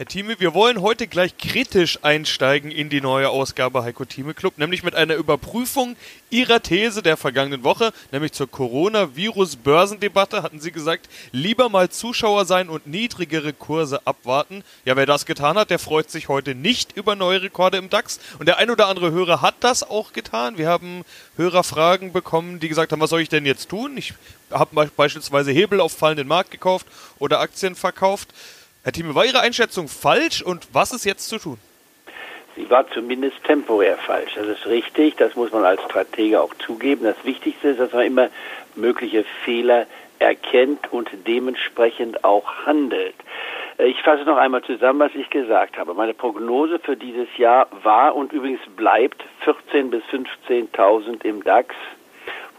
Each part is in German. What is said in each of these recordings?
Herr Thieme, wir wollen heute gleich kritisch einsteigen in die neue Ausgabe Heiko Thieme Club, nämlich mit einer Überprüfung Ihrer These der vergangenen Woche, nämlich zur Coronavirus-Börsendebatte, hatten Sie gesagt, lieber mal Zuschauer sein und niedrigere Kurse abwarten. Ja, wer das getan hat, der freut sich heute nicht über neue Rekorde im DAX. Und der ein oder andere Hörer hat das auch getan. Wir haben Hörerfragen bekommen, die gesagt haben, was soll ich denn jetzt tun? Ich habe beispielsweise Hebel auf fallenden Markt gekauft oder Aktien verkauft. Herr Thieme, war Ihre Einschätzung falsch und was ist jetzt zu tun? Sie war zumindest temporär falsch. Das ist richtig, das muss man als Stratege auch zugeben. Das Wichtigste ist, dass man immer mögliche Fehler erkennt und dementsprechend auch handelt. Ich fasse noch einmal zusammen, was ich gesagt habe. Meine Prognose für dieses Jahr war und übrigens bleibt 14.000 bis 15.000 im DAX,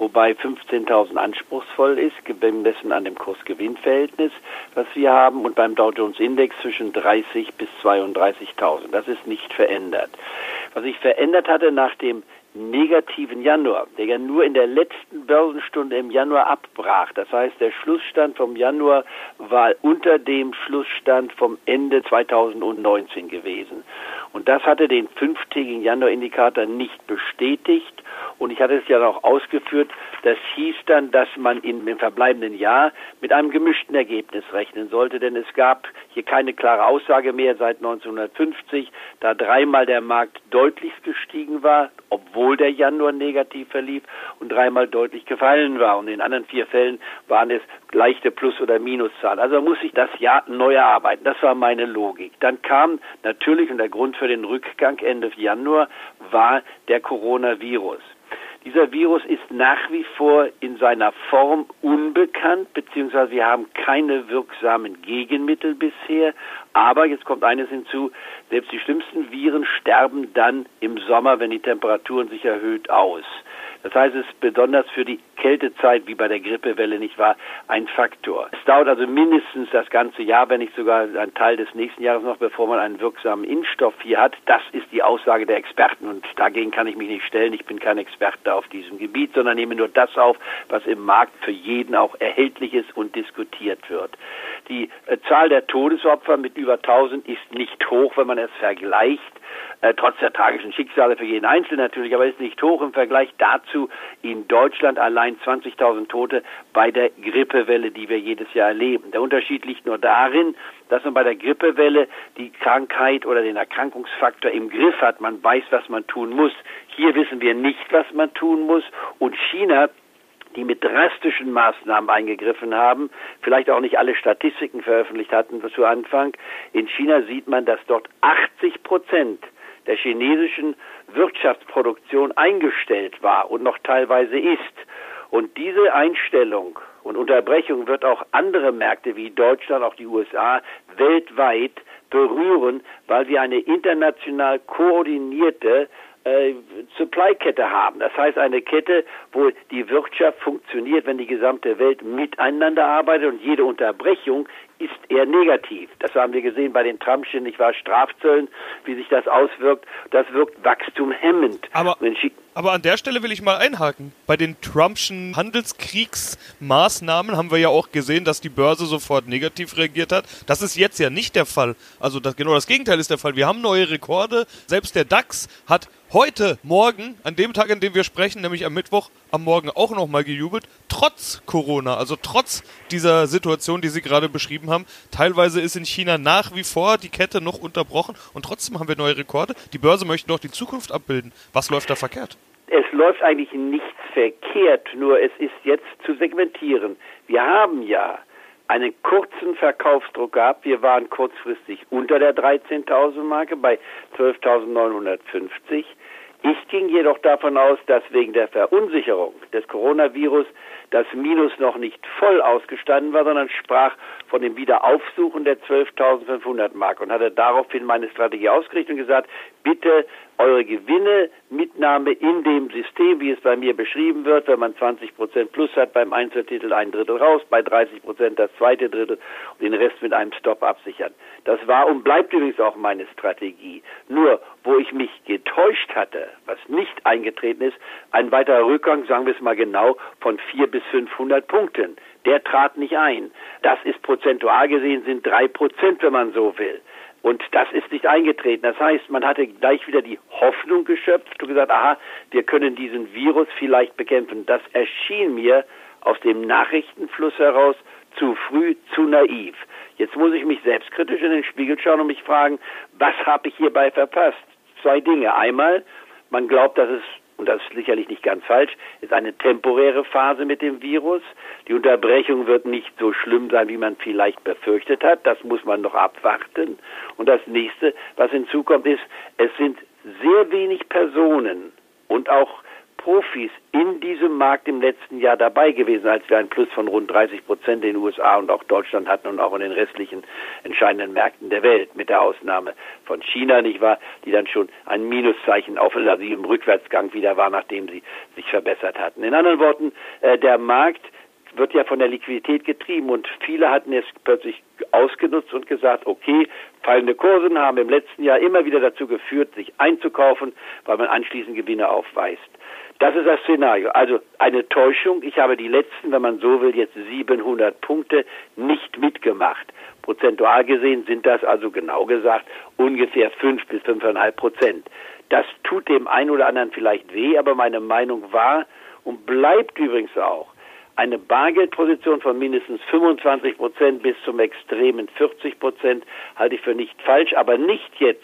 wobei 15.000 anspruchsvoll ist, gemessen an dem Kursgewinnverhältnis, was wir haben, und beim Dow Jones Index zwischen 30 bis 32.000. Das ist nicht verändert. Was sich verändert hatte nach dem negativen Januar, der ja nur in der letzten Börsenstunde im Januar abbrach. Das heißt, der Schlussstand vom Januar war unter dem Schlussstand vom Ende 2019 gewesen. Und das hatte den fünftägigen Januar-Indikator nicht bestätigt. Und ich hatte es ja auch ausgeführt, das hieß dann, dass man in, im verbleibenden Jahr mit einem gemischten Ergebnis rechnen sollte, denn es gab hier keine klare Aussage mehr seit 1950, da dreimal der Markt deutlich gestiegen war, obwohl der Januar negativ verlief und dreimal deutlich gefallen war. Und in anderen vier Fällen waren es leichte Plus- oder Minuszahlen. Also muss ich das Jahr neu erarbeiten. Das war meine Logik. Dann kam natürlich, und der Grund für den Rückgang Ende Januar war der Coronavirus. Dieser Virus ist nach wie vor in seiner Form unbekannt, beziehungsweise wir haben keine wirksamen Gegenmittel bisher. Aber jetzt kommt eines hinzu, selbst die schlimmsten Viren sterben dann im Sommer, wenn die Temperaturen sich erhöht, aus. Das heißt, es ist besonders für die Kältezeit, wie bei der Grippewelle nicht wahr, ein Faktor. Es dauert also mindestens das ganze Jahr, wenn nicht sogar ein Teil des nächsten Jahres noch, bevor man einen wirksamen Impfstoff hier hat. Das ist die Aussage der Experten und dagegen kann ich mich nicht stellen. Ich bin kein Experte auf diesem Gebiet, sondern nehme nur das auf, was im Markt für jeden auch erhältlich ist und diskutiert wird. Die äh, Zahl der Todesopfer mit über 1000 ist nicht hoch, wenn man es vergleicht äh, trotz der tragischen Schicksale für jeden Einzelnen natürlich, aber ist nicht hoch im Vergleich dazu in Deutschland allein 20.000 Tote bei der Grippewelle, die wir jedes Jahr erleben. Der Unterschied liegt nur darin, dass man bei der Grippewelle die Krankheit oder den Erkrankungsfaktor im Griff hat. Man weiß, was man tun muss. Hier wissen wir nicht, was man tun muss. Und China die mit drastischen Maßnahmen eingegriffen haben, vielleicht auch nicht alle Statistiken veröffentlicht hatten zu Anfang. In China sieht man, dass dort 80 Prozent der chinesischen Wirtschaftsproduktion eingestellt war und noch teilweise ist. Und diese Einstellung und Unterbrechung wird auch andere Märkte wie Deutschland, auch die USA weltweit berühren, weil wir eine international koordinierte äh, Supply-Kette haben. Das heißt eine Kette, wo die Wirtschaft funktioniert, wenn die gesamte Welt miteinander arbeitet und jede Unterbrechung ist eher negativ. Das haben wir gesehen bei den Trumpschen, nicht wahr, Strafzöllen, wie sich das auswirkt. Das wirkt wachstumhemmend. Aber, aber an der Stelle will ich mal einhaken. Bei den Trumpschen Handelskriegsmaßnahmen haben wir ja auch gesehen, dass die Börse sofort negativ reagiert hat. Das ist jetzt ja nicht der Fall. Also das, genau das Gegenteil ist der Fall. Wir haben neue Rekorde. Selbst der DAX hat heute, morgen, an dem Tag, an dem wir sprechen, nämlich am Mittwoch, am Morgen auch nochmal gejubelt, trotz Corona, also trotz dieser Situation, die Sie gerade beschrieben haben. Teilweise ist in China nach wie vor die Kette noch unterbrochen und trotzdem haben wir neue Rekorde. Die Börse möchte doch die Zukunft abbilden. Was läuft da verkehrt? Es läuft eigentlich nichts verkehrt, nur es ist jetzt zu segmentieren. Wir haben ja einen kurzen Verkaufsdruck gehabt. Wir waren kurzfristig unter der 13.000 Marke bei 12.950. Ich ging jedoch davon aus, dass wegen der Verunsicherung des Coronavirus das Minus noch nicht voll ausgestanden war, sondern sprach von dem Wiederaufsuchen der 12.500 Mark und hatte daraufhin meine Strategie ausgerichtet und gesagt, bitte eure Gewinne, Mitnahme in dem System, wie es bei mir beschrieben wird, wenn man 20 Prozent plus hat beim Einzeltitel ein Drittel raus, bei 30 Prozent das zweite Drittel und den Rest mit einem Stop absichern. Das war und bleibt übrigens auch meine Strategie. Nur, wo ich mich getäuscht hatte, was nicht eingetreten ist, ein weiterer Rückgang, sagen wir es mal genau, von 4 bis 500 Punkten. Der trat nicht ein. Das ist prozentual gesehen sind drei Prozent, wenn man so will. Und das ist nicht eingetreten. Das heißt, man hatte gleich wieder die Hoffnung geschöpft und gesagt, aha, wir können diesen Virus vielleicht bekämpfen. Das erschien mir aus dem Nachrichtenfluss heraus zu früh, zu naiv. Jetzt muss ich mich selbstkritisch in den Spiegel schauen und mich fragen, was habe ich hierbei verpasst? Zwei Dinge. Einmal, man glaubt, dass es und das ist sicherlich nicht ganz falsch, ist eine temporäre Phase mit dem Virus. Die Unterbrechung wird nicht so schlimm sein, wie man vielleicht befürchtet hat. Das muss man noch abwarten. Und das nächste, was hinzukommt, ist, es sind sehr wenig Personen und auch Profis in diesem Markt im letzten Jahr dabei gewesen, als wir einen Plus von rund 30 Prozent in den USA und auch Deutschland hatten und auch in den restlichen entscheidenden Märkten der Welt, mit der Ausnahme von China, nicht wahr, die dann schon ein Minuszeichen auf, also im Rückwärtsgang wieder war, nachdem sie sich verbessert hatten. In anderen Worten, äh, der Markt wird ja von der Liquidität getrieben und viele hatten es plötzlich ausgenutzt und gesagt, okay, fallende Kursen haben im letzten Jahr immer wieder dazu geführt, sich einzukaufen, weil man anschließend Gewinne aufweist. Das ist das Szenario. Also eine Täuschung. Ich habe die letzten, wenn man so will, jetzt 700 Punkte nicht mitgemacht. Prozentual gesehen sind das also genau gesagt ungefähr 5 bis 5,5 Prozent. Das tut dem einen oder anderen vielleicht weh, aber meine Meinung war und bleibt übrigens auch, eine Bargeldposition von mindestens 25 Prozent bis zum extremen 40 Prozent halte ich für nicht falsch, aber nicht jetzt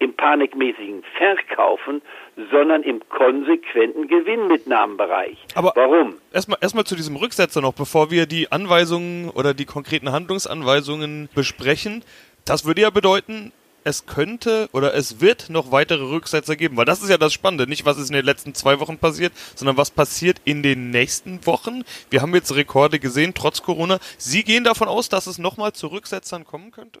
im panikmäßigen Verkaufen, sondern im konsequenten Gewinnmitnahmenbereich. Aber warum? Erstmal erstmal zu diesem Rücksetzer noch, bevor wir die Anweisungen oder die konkreten Handlungsanweisungen besprechen. Das würde ja bedeuten, es könnte oder es wird noch weitere Rücksetzer geben, weil das ist ja das Spannende, nicht was ist in den letzten zwei Wochen passiert, sondern was passiert in den nächsten Wochen. Wir haben jetzt Rekorde gesehen, trotz Corona. Sie gehen davon aus, dass es nochmal zu Rücksetzern kommen könnte?